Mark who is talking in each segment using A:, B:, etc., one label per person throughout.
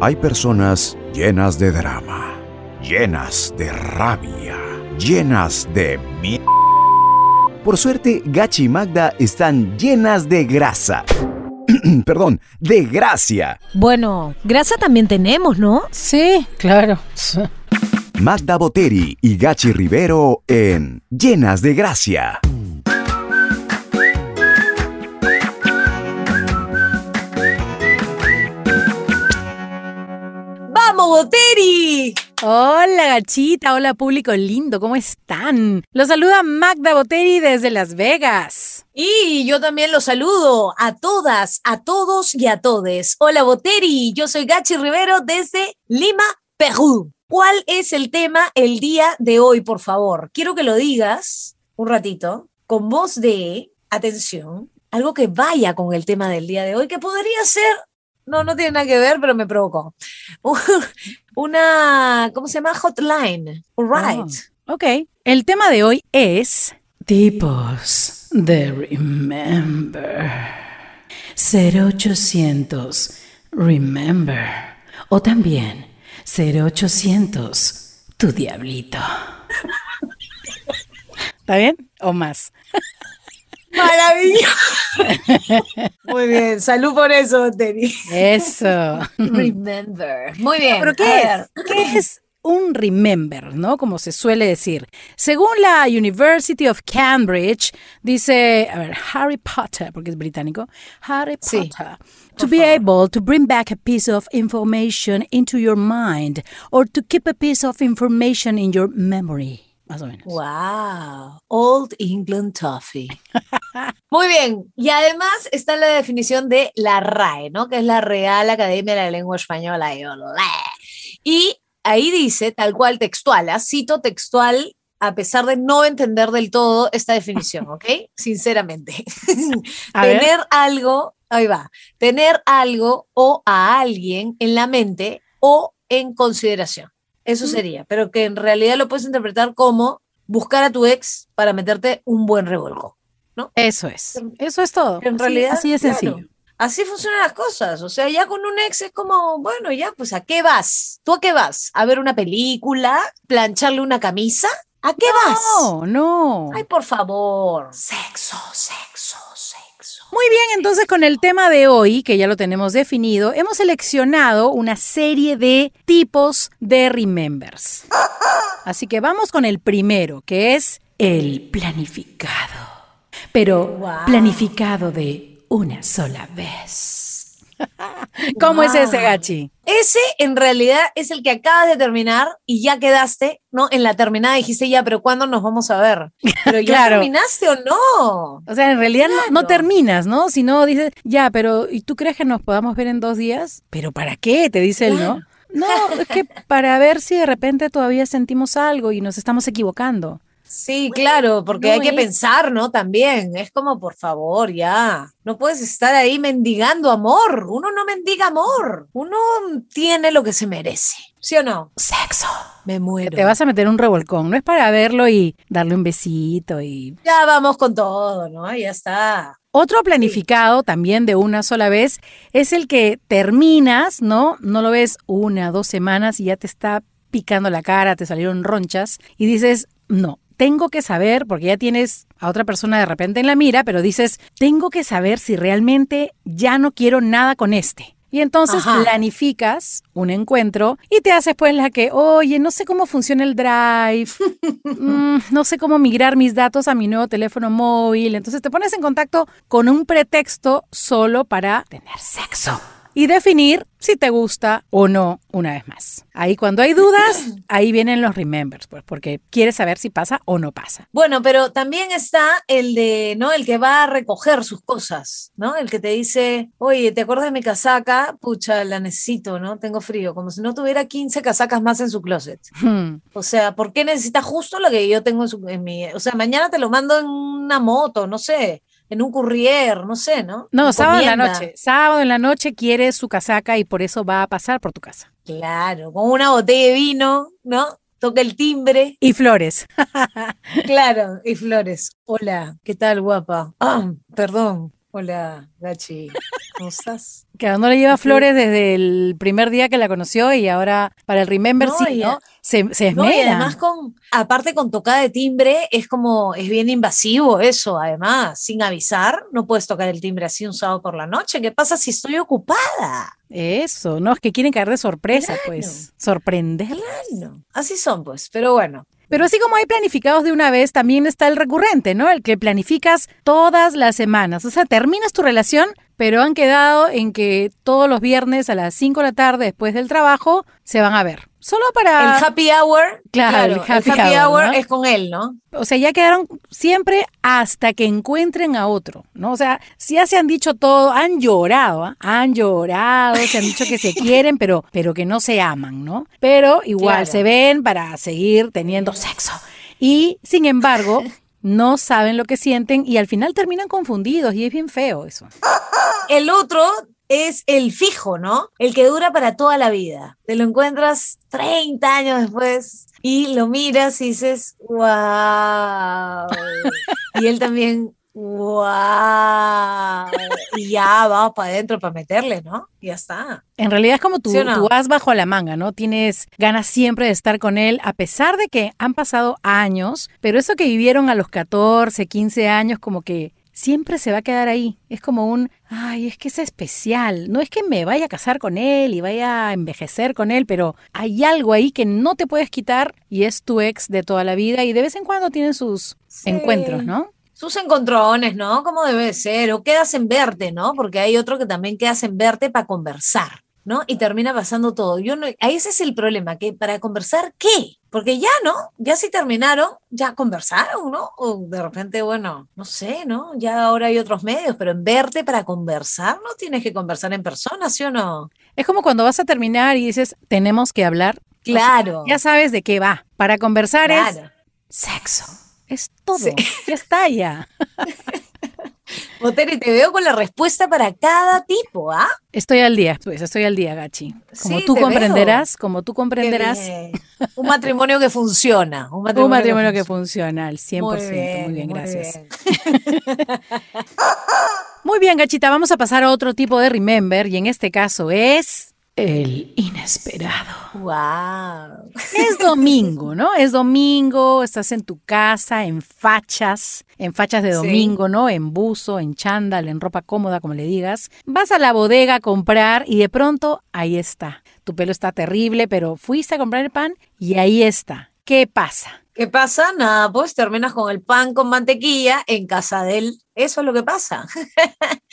A: Hay personas llenas de drama, llenas de rabia, llenas de miedo. Por suerte, Gachi y Magda están llenas de grasa. Perdón, de gracia.
B: Bueno, grasa también tenemos, ¿no?
C: Sí, claro.
A: Magda Boteri y Gachi Rivero en Llenas de Gracia.
B: ¡Vamos, Boteri!
C: Hola gachita, hola público lindo, ¿cómo están? Los saluda Magda Boteri desde Las Vegas.
B: Y yo también los saludo a todas, a todos y a todes. Hola Boteri, yo soy Gachi Rivero desde Lima, Perú. ¿Cuál es el tema el día de hoy, por favor? Quiero que lo digas un ratito con voz de atención, algo que vaya con el tema del día de hoy, que podría ser no, no tiene nada que ver, pero me provocó. Una, ¿cómo se llama? Hotline. Right.
C: ok. El tema de hoy es tipos de Remember. 0800 Remember. O también 0800 Tu Diablito. ¿Está bien? ¿O más?
B: Maravilloso. Muy bien, salud por eso, Teddy.
C: Eso.
B: Remember. Muy bien.
C: ¿Pero qué es? ¿Qué es un remember, ¿no? Como se suele decir. Según la University of Cambridge, dice, a ver, Harry Potter, porque es británico, Harry Potter. to be able to bring back a piece of information into your mind or to keep a piece of information in your memory más o menos.
B: Wow, Old England Toffee. Muy bien, y además está la definición de la RAE, ¿no? Que es la Real Academia de la Lengua Española. Y ahí dice, tal cual textual, ¿ah? cito textual a pesar de no entender del todo esta definición, ¿ok? Sinceramente. tener algo, ahí va, tener algo o a alguien en la mente o en consideración. Eso sería, pero que en realidad lo puedes interpretar como buscar a tu ex para meterte un buen revolco, ¿no?
C: Eso es, eso es todo.
B: En realidad,
C: así de sencillo.
B: Así funcionan las cosas. O sea, ya con un ex es como, bueno, ya, pues ¿a qué vas? ¿Tú a qué vas? ¿A ver una película? ¿Plancharle una camisa? ¿A qué vas?
C: No, no.
B: Ay, por favor. Sexo, sexo.
C: Muy bien, entonces con el tema de hoy, que ya lo tenemos definido, hemos seleccionado una serie de tipos de remembers. Así que vamos con el primero, que es el planificado. Pero planificado de una sola vez. ¿Cómo es ese, Gachi?
B: Ese en realidad es el que acabas de terminar y ya quedaste, ¿no? En la terminada dijiste ya, pero ¿cuándo nos vamos a ver? Pero ya terminaste o no.
C: O sea, en realidad no, terminas, ¿no? Si no dices, ya, pero ¿y tú crees que nos podamos ver en dos días? ¿Pero para qué? Te dice él, ¿no? No, es que para ver si de repente todavía sentimos algo y nos estamos equivocando.
B: Sí, claro, porque hay que pensar, ¿no? También, es como, por favor, ya, no puedes estar ahí mendigando amor, uno no mendiga amor, uno tiene lo que se merece, ¿sí o no?
C: Sexo.
B: Me muero.
C: Te vas a meter un revolcón, no es para verlo y darle un besito y...
B: Ya vamos con todo, ¿no? Ya está.
C: Otro planificado también de una sola vez es el que terminas, ¿no? No lo ves una, dos semanas y ya te está picando la cara, te salieron ronchas y dices, no, tengo que saber, porque ya tienes a otra persona de repente en la mira, pero dices, tengo que saber si realmente ya no quiero nada con este. Y entonces planificas un encuentro y te haces pues la que, oye, no sé cómo funciona el drive, mm, no sé cómo migrar mis datos a mi nuevo teléfono móvil. Entonces te pones en contacto con un pretexto solo para tener sexo y definir si te gusta o no una vez más. Ahí cuando hay dudas, ahí vienen los remembers, pues porque quieres saber si pasa o no pasa.
B: Bueno, pero también está el de, ¿no? El que va a recoger sus cosas, ¿no? El que te dice, oye, ¿te acuerdas de mi casaca? Pucha, la necesito, ¿no? Tengo frío, como si no tuviera 15 casacas más en su closet. Hmm. O sea, ¿por qué necesita justo lo que yo tengo en, su, en mi... O sea, mañana te lo mando en una moto, no sé en un courier, no sé, ¿no?
C: No, sábado en la noche. Sábado en la noche quiere su casaca y por eso va a pasar por tu casa.
B: Claro, con una botella de vino, ¿no? Toca el timbre.
C: Y flores.
B: claro, y flores. Hola, ¿qué tal, guapa? Ah, perdón. Hola, Gachi. ¿Cómo estás?
C: Que no le lleva flores desde el primer día que la conoció y ahora para el Remember sí, ¿no? Se, se esmera.
B: No, y además con, aparte con tocada de timbre, es como, es bien invasivo eso, además, sin avisar, no puedes tocar el timbre así un sábado por la noche. ¿Qué pasa si estoy ocupada?
C: Eso, no, es que quieren caer de sorpresa, pues, sorprender.
B: Claro, así son, pues, pero bueno,
C: pero así como hay planificados de una vez, también está el recurrente, ¿no? El que planificas todas las semanas. O sea, terminas tu relación, pero han quedado en que todos los viernes a las 5 de la tarde después del trabajo se van a ver. Solo para...
B: El happy hour.
C: Claro,
B: el happy, hour, es con él, ¿no?
C: O sea, ya quedaron siempre hasta que encuentren a otro, ¿no? O sea, si ya se han dicho todo, han llorado, ¿ah? han llorado, se han dicho que se quieren, pero, pero que no se aman, ¿no? Pero igual se ven para seguir teniendo sexo. Y, sin embargo, no saben lo que sienten y al final terminan confundidos y es bien feo eso.
B: El otro es el fijo, ¿no? El que dura para toda la vida. Te lo encuentras 30 años después y lo miras y dices, wow. y él también, wow. Y ya vamos para adentro para meterle, ¿no? Y ya está.
C: En realidad es como tú, tú vas bajo la manga, ¿no? Tienes ganas siempre de estar con él, a pesar de que han pasado años, pero eso que vivieron a los 14, 15 años, como que siempre se va a quedar ahí. Es como un, ay, es que es especial. No es que me vaya a casar con él y vaya a envejecer con él, pero hay algo ahí que no te puedes quitar y es tu ex de toda la vida y de vez en cuando tienen sus encuentros, ¿no?
B: Sus encontrones, ¿no? Como debe ser. O quedas en verte, ¿no? Porque hay otro que también quedas en verte para conversar. ¿No? Y termina pasando todo. Yo no, ese es el problema, que para conversar, ¿qué? Porque ya, ¿no? Ya si terminaron, ya conversaron, ¿no? O de repente, bueno, no sé, ¿no? Ya ahora hay otros medios, pero en verte para conversar, no tienes que conversar en persona, ¿sí o no?
C: Es como cuando vas a terminar y dices, tenemos que hablar.
B: Claro.
C: ya sabes de qué va. Para conversar es sexo. Es todo. Ya está ya.
B: Boteri, te veo con la respuesta para cada tipo, ¿ah?
C: Estoy al día, pues estoy al día, Gachi. Como tú comprenderás, como tú comprenderás.
B: Un matrimonio que funciona.
C: Un matrimonio, que, funciona al 100%. Muy bien, muy bien gracias. muy bien, Gachita, vamos a pasar a otro tipo de remember y en este caso es el inesperado.
B: Wow.
C: Es domingo, ¿no? Es domingo, estás en tu casa, en fachas, en fachas de domingo, ¿no? En buzo, en chándal, en ropa cómoda, como le digas. Vas a la bodega a comprar y de pronto ahí está. Tu pelo está terrible, pero fuiste a comprar el pan y ahí está. ¿Qué pasa?
B: ¿Qué pasa? Nada, pues terminas con el pan con mantequilla en casa de él. Eso es lo que pasa.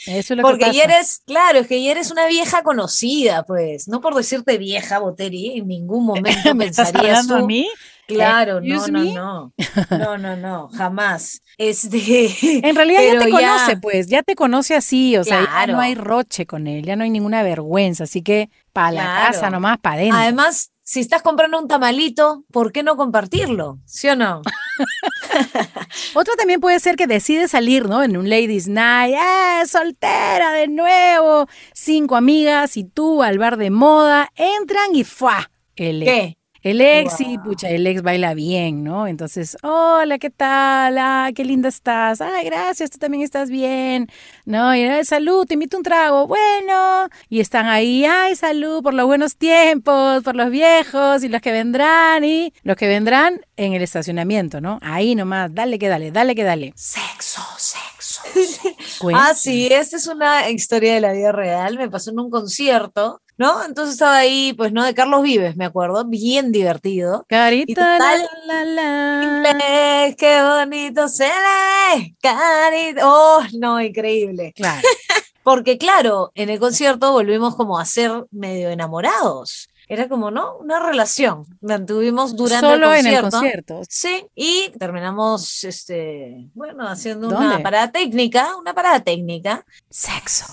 C: Eso es lo
B: Porque
C: que pasa.
B: eres, claro, es que ya eres una vieja conocida, pues. No por decirte vieja, Boteri, en ningún momento
C: ¿Me estás
B: pensarías
C: hablando
B: tú.
C: a mí?
B: Claro,
C: Eh,
B: no, no, no. No, no, no, jamás. Este,
C: En realidad ya te conoce, pues, ya te conoce así, o sea, ya no hay roche con él, ya no hay ninguna vergüenza, así que para la
B: Claro.
C: casa nomás, para adentro.
B: Además, si estás comprando un tamalito, ¿por qué no compartirlo? ¿Sí o no?
C: Otro también puede ser que decide salir, ¿no? En un ladies night, ¡eh, soltera de nuevo! Cinco amigas y tú al bar de moda, entran y ¡fua! El,
B: ¿Qué?
C: El ex, y pucha, el ex baila bien, ¿no? Entonces, hola, ¿qué tal? Ah, qué linda estás. Ay, gracias, tú también estás bien. No, y "Ay, salud, te invito un trago. Bueno, y están ahí, ay, salud por los buenos tiempos, por los viejos y los que vendrán y los que vendrán en el estacionamiento, ¿no? Ahí nomás, dale que dale, dale que dale.
B: Sexo, sexo.
C: Cuenta.
B: Ah, sí, esta es una historia de la vida real. Me pasó en un concierto, ¿no? Entonces estaba ahí, pues, ¿no? De Carlos Vives, me acuerdo, bien divertido.
C: Carita, la, la, la.
B: Qué bonito se ve, carita. Oh, no, increíble.
C: Claro.
B: Porque claro, en el concierto volvimos como a ser medio enamorados. Era como, ¿no? Una relación. Mantuvimos durante
C: Solo
B: el
C: en
B: concierto.
C: el concierto.
B: Sí, y terminamos, este, bueno, haciendo
C: ¿Dónde?
B: una parada técnica, una parada técnica.
C: Sexo.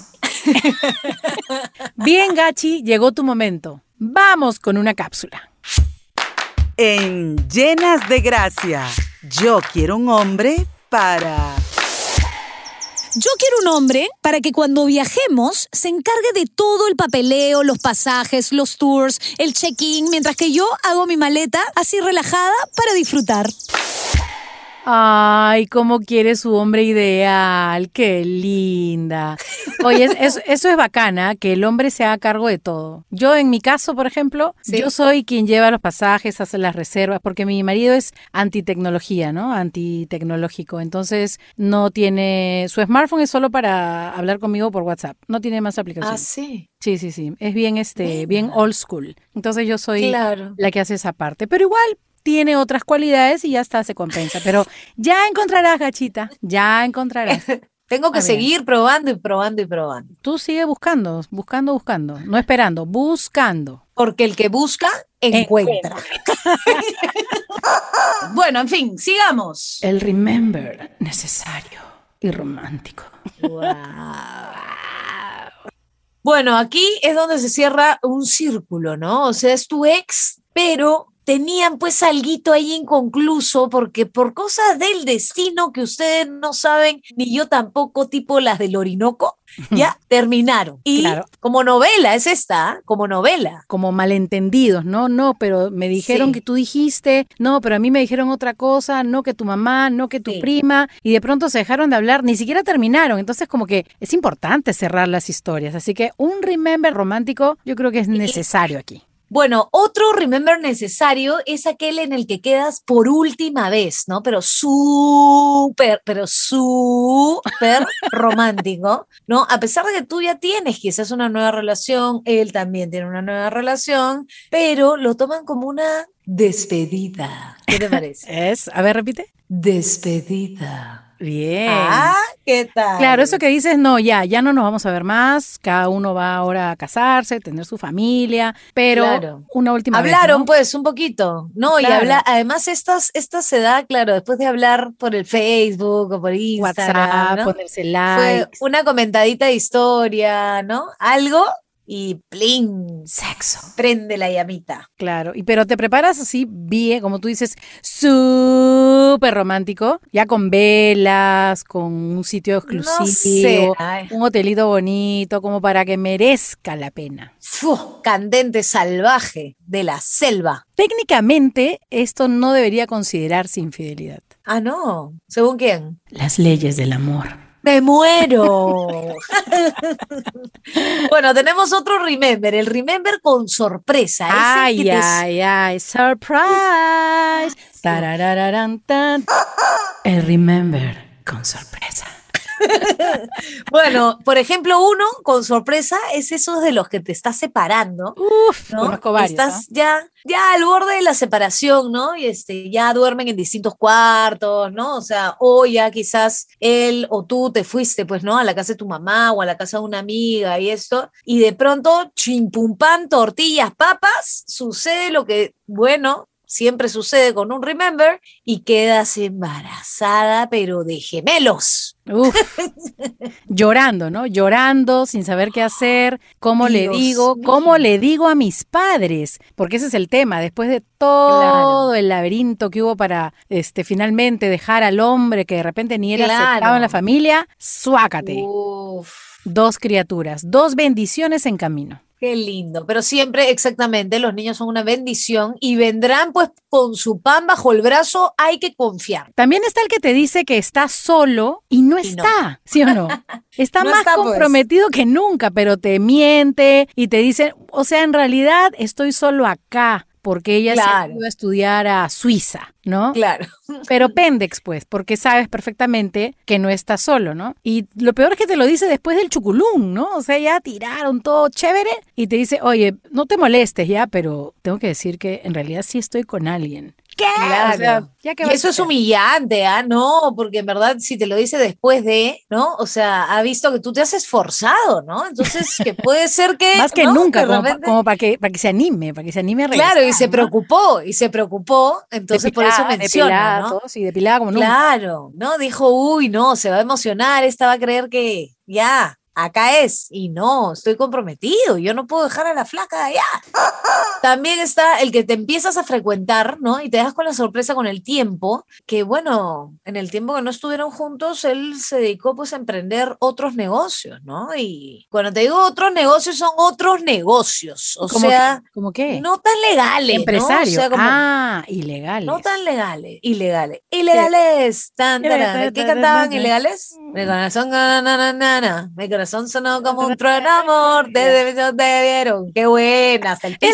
C: Bien, Gachi, llegó tu momento. Vamos con una cápsula.
D: En Llenas de Gracia, yo quiero un hombre para...
E: Yo quiero un hombre para que cuando viajemos se encargue de todo el papeleo, los pasajes, los tours, el check-in, mientras que yo hago mi maleta así relajada para disfrutar.
C: Ay, cómo quiere su hombre ideal, qué linda. Oye, eso es bacana, que el hombre se haga cargo de todo. Yo en mi caso, por ejemplo, yo soy quien lleva los pasajes, hace las reservas, porque mi marido es antitecnología, ¿no? Antitecnológico. Entonces, no tiene, su smartphone es solo para hablar conmigo por WhatsApp, no tiene más aplicaciones.
B: Ah, sí.
C: Sí, sí, sí. Es bien, este, bien old school. Entonces yo soy la que hace esa parte. Pero igual, tiene otras cualidades y ya está, se compensa. Pero ya encontrarás, gachita, ya encontrarás.
B: Tengo que seguir probando y probando y probando.
C: Tú sigue buscando, buscando, buscando, no esperando, buscando.
B: Porque el que busca, encuentra. bueno, en fin, sigamos.
C: El remember necesario y romántico.
B: Bueno, aquí es donde se cierra un círculo, ¿no? O sea, es tu ex, pero tenían pues algo ahí inconcluso porque por cosas del destino que ustedes no saben, ni yo tampoco, tipo las del Orinoco, ya terminaron. Y como novela, es esta, ¿ah? como novela.
C: Como malentendidos, ¿no? No, pero me dijeron que tú dijiste, no, pero a mí me dijeron otra cosa, no que tu mamá, no que tu prima, y de pronto se dejaron de hablar, ni siquiera terminaron. Entonces como que es importante cerrar las historias. Así que un remember romántico yo creo que es necesario aquí.
B: Bueno, otro remember necesario es aquel en el que quedas por última vez, ¿no? Pero súper, pero súper romántico, ¿no? A pesar de que tú ya tienes quizás una nueva relación, él también tiene una nueva relación, pero lo toman como una despedida. ¿Qué te parece?
C: Es, a ver, repite.
B: Despedida.
C: Bien.
B: Ah, ¿qué tal?
C: Claro, eso que dices, no, ya, ya no nos vamos a ver más, cada uno va ahora a casarse, tener su familia, pero una última
B: Hablaron pues un poquito, ¿no? Y habla, además estas, esta se da, claro, después de hablar por el Facebook o por Instagram,
C: WhatsApp, ponerse like.
B: Fue una comentadita de historia, ¿no? Algo y plin,
C: sexo.
B: Prende la llamita.
C: Claro, y pero te preparas así bien, como tú dices, súper romántico, ya con velas, con un sitio exclusivo, un hotelito bonito, como para que merezca la pena.
B: candente salvaje de la selva.
C: Técnicamente, esto no debería considerarse infidelidad.
B: Ah, no. ¿Según quién?
C: Las leyes del amor.
B: Me muero. bueno, tenemos otro remember, el remember con sorpresa.
C: Ay, ay, ay, surprise. El remember con sorpresa.
B: bueno, por ejemplo, uno con sorpresa es esos de los que te estás separando.
C: Uf, ¿no?
B: Estás
C: ¿ah?
B: ya, ya al borde de la separación, ¿no? Y este, ya duermen en distintos cuartos, ¿no? O sea, o ya quizás él o tú te fuiste, pues, ¿no? A la casa de tu mamá o a la casa de una amiga y esto. Y de pronto, chimpumpan, tortillas, papas, sucede lo que, bueno, siempre sucede con un remember y quedas embarazada, pero de gemelos.
C: Llorando, ¿no? Llorando, sin saber qué hacer, cómo le digo, cómo le digo a mis padres, porque ese es el tema, después de todo el laberinto que hubo para este finalmente dejar al hombre que de repente ni era aceptado en la familia, suácate. Dos criaturas, dos bendiciones en camino.
B: Qué lindo, pero siempre exactamente los niños son una bendición y vendrán pues con su pan bajo el brazo, hay que confiar.
C: También está el que te dice que está solo y no está, ¿sí o no? Está más pues. comprometido que nunca, pero te miente y te dice, o sea, en realidad estoy solo acá porque ella se ha ido a estudiar a Suiza, ¿no?
B: Claro.
C: Pero Pendex, pues, porque sabes perfectamente que no estás solo, ¿no? Y lo peor es que te lo dice después del chuculún, ¿no? O sea, ya tiraron todo chévere y te dice, oye, no te molestes ya, pero tengo que decir que en realidad sí estoy con alguien.
B: Claro. ya que y eso es humillante, ¿ah? No, porque en verdad si te lo dice después de, ¿no? O sea, ha visto que tú te has esforzado, ¿no? Entonces, que puede ser que...
C: Más que nunca, como, para, que, para que se anime, para que se anime a
B: regresar, Claro, y se preocupó, y se preocupó, entonces por eso menciona, ¿no?
C: Sí, depilada como nunca.
B: Claro, ¿no? Dijo, uy, no, se va a emocionar, esta va a creer que ya, acá es. Y no, estoy comprometido, yo no puedo dejar a la flaca de allá. También está el que te empiezas a frecuentar, ¿no? Y te das con la sorpresa con el tiempo, que bueno, en el tiempo que no estuvieron juntos, él se dedicó pues a emprender otros negocios, ¿no? Y cuando te digo otros negocios, son otros negocios, o sea,
C: ¿Cómo qué?
B: no tan legales, ¿no? O
C: Empresario.
B: sea, como-
C: ah, ilegales.
B: no tan legales, ilegales. Ilegales. Tan. ¿Qué cantaban ilegales? Mi corazón, na, na, na, mi corazón sonó como un trueno amor. Desde ellos te vieron. Qué buena. Hasta el piso.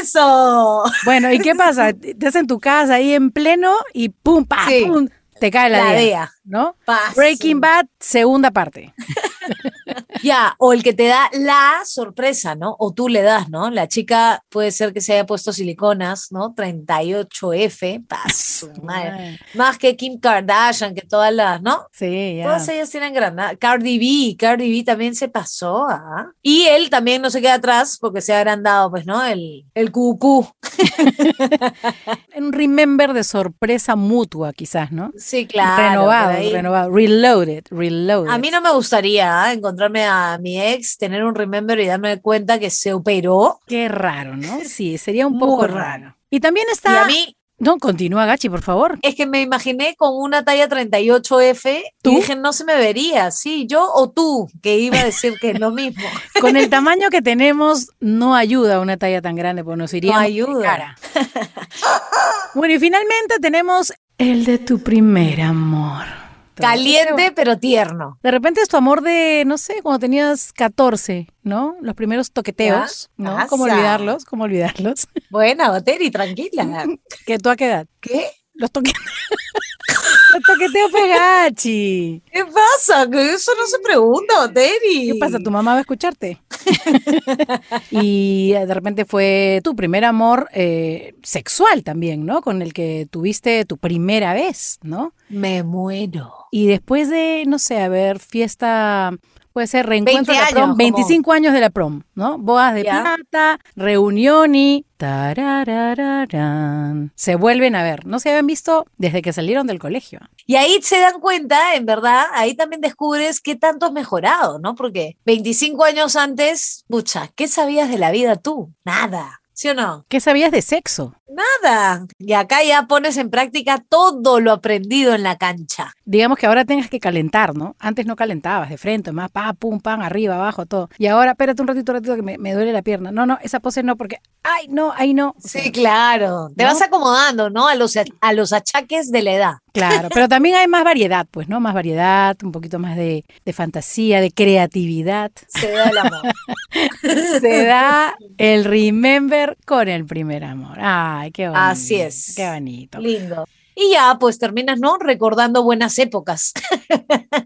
B: Eso.
C: Bueno, ¿y qué pasa? Estás en tu casa ahí en pleno y pum, pa,
B: Sí.
C: pum, te cae la,
B: La
C: DEA,
B: DEA.
C: ¿no? Breaking Bad, segunda parte.
B: Ya, o el que te da la sorpresa, ¿no? O tú le das, ¿no? La chica puede ser que se haya puesto siliconas, ¿no? 38F, paz, su madre. Más que Kim Kardashian, que todas las, ¿no?
C: Sí, ya.
B: Todas ellas tienen granada. Cardi B, Cardi B también se pasó, ¿ah? Y él también no se queda atrás porque se ha agrandado, pues, ¿no? El, el cucú.
C: Un remember de sorpresa mutua, quizás, ¿no?
B: Sí, claro.
C: renovado, renovado. Reloaded, reloaded.
B: A mí no me gustaría ¿ah? encontrarme a mi ex, tener un remember y darme cuenta que se operó.
C: Qué raro, ¿no? Sí, sería un poco
B: raro.
C: raro. Y también
B: Y
C: está.
B: a mí
C: No, continúa, Gachi, por favor.
B: es que me imaginé con una talla 38F
C: ¿Tú?
B: y dije, no se me vería, sí, yo o tú, que iba a decir que es lo mismo.
C: Con el tamaño que tenemos, no ayuda una talla tan grande, porque nos iría
B: No ayuda.
C: cara. Bueno, y finalmente tenemos el de tu primer amor.
B: Caliente pero tierno.
C: De repente es tu amor de, no sé, cuando tenías 14, ¿no? Los primeros toqueteos. ¿no? ¿Cómo
B: Asa.
C: olvidarlos? ¿Cómo olvidarlos?
B: Buena, Boteri, tranquila.
C: ¿Que tú a qué edad?
B: ¿Qué?
C: Los toqueteos. Los toqueteos Pegachi.
B: ¿Qué pasa? Que eso no se pregunta, Boteri.
C: ¿Qué pasa? ¿Tu mamá va a escucharte? y de repente fue tu primer amor eh, sexual también, ¿no? Con el que tuviste tu primera vez, ¿no?
B: Me muero.
C: Y después de, no sé, a ver, fiesta, puede ser reencuentro
B: 20
C: de la prom,
B: años, como-
C: 25 años de la prom, ¿no? Bodas de plata, reunión y. se vuelven a ver. No se habían visto desde que salieron del colegio.
B: Y ahí se dan cuenta, en verdad, ahí también descubres qué tanto has mejorado, ¿no? Porque 25 años antes, pucha, ¿qué sabías de la vida tú? Nada. ¿Sí o no?
C: ¿Qué sabías de sexo?
B: Nada. Y acá ya pones en práctica todo lo aprendido en la cancha.
C: Digamos que ahora tengas que calentar, ¿no? Antes no calentabas de frente, más pa, pum, pam, arriba, abajo, todo. Y ahora, espérate un ratito, un ratito que me, me duele la pierna. No, no, esa pose no, porque, ay, no, ahí no.
B: Sí, claro. Te
C: ¿no?
B: vas acomodando, ¿no? A los, a los achaques de la edad.
C: Claro, pero también hay más variedad, pues, ¿no? Más variedad, un poquito más de, de fantasía, de creatividad.
B: Se da el amor.
C: Se da el remember con el primer amor. Ay, qué bonito.
B: Así es.
C: Qué bonito.
B: Lindo. Y ya, pues terminas, ¿no? Recordando buenas épocas.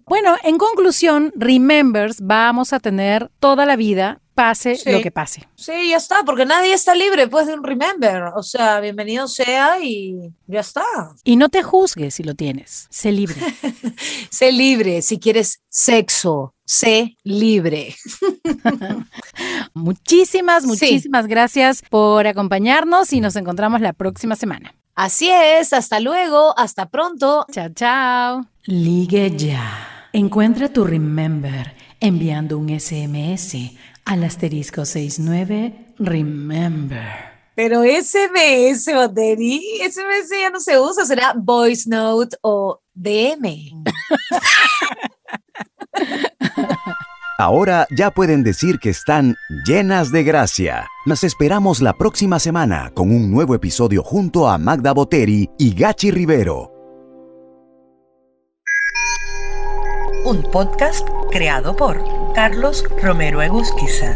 C: Bueno, en conclusión, remembers vamos a tener toda la vida, pase
B: Sí.
C: lo que pase.
B: Sí, ya está, porque nadie está libre pues de un remember. O sea, bienvenido sea y ya está.
C: Y no te juzgues si lo tienes. Sé libre.
B: Sé libre si quieres sexo. Sé libre.
C: Muchísimas,
B: Sí.
C: muchísimas gracias por acompañarnos y nos encontramos la próxima semana.
B: Así es, hasta luego, hasta pronto.
C: Chao, chao. Ligue ya. Encuentra tu Remember enviando un SMS al asterisco 69 Remember.
B: Pero SMS, Boteri, SMS ya no se usa, será voice note o DM.
A: Ahora ya pueden decir que están llenas de gracia. Las esperamos la próxima semana con un nuevo episodio junto a Magda Boteri y Gachi Rivero.
D: Un podcast creado por Carlos Romero Egusquiza.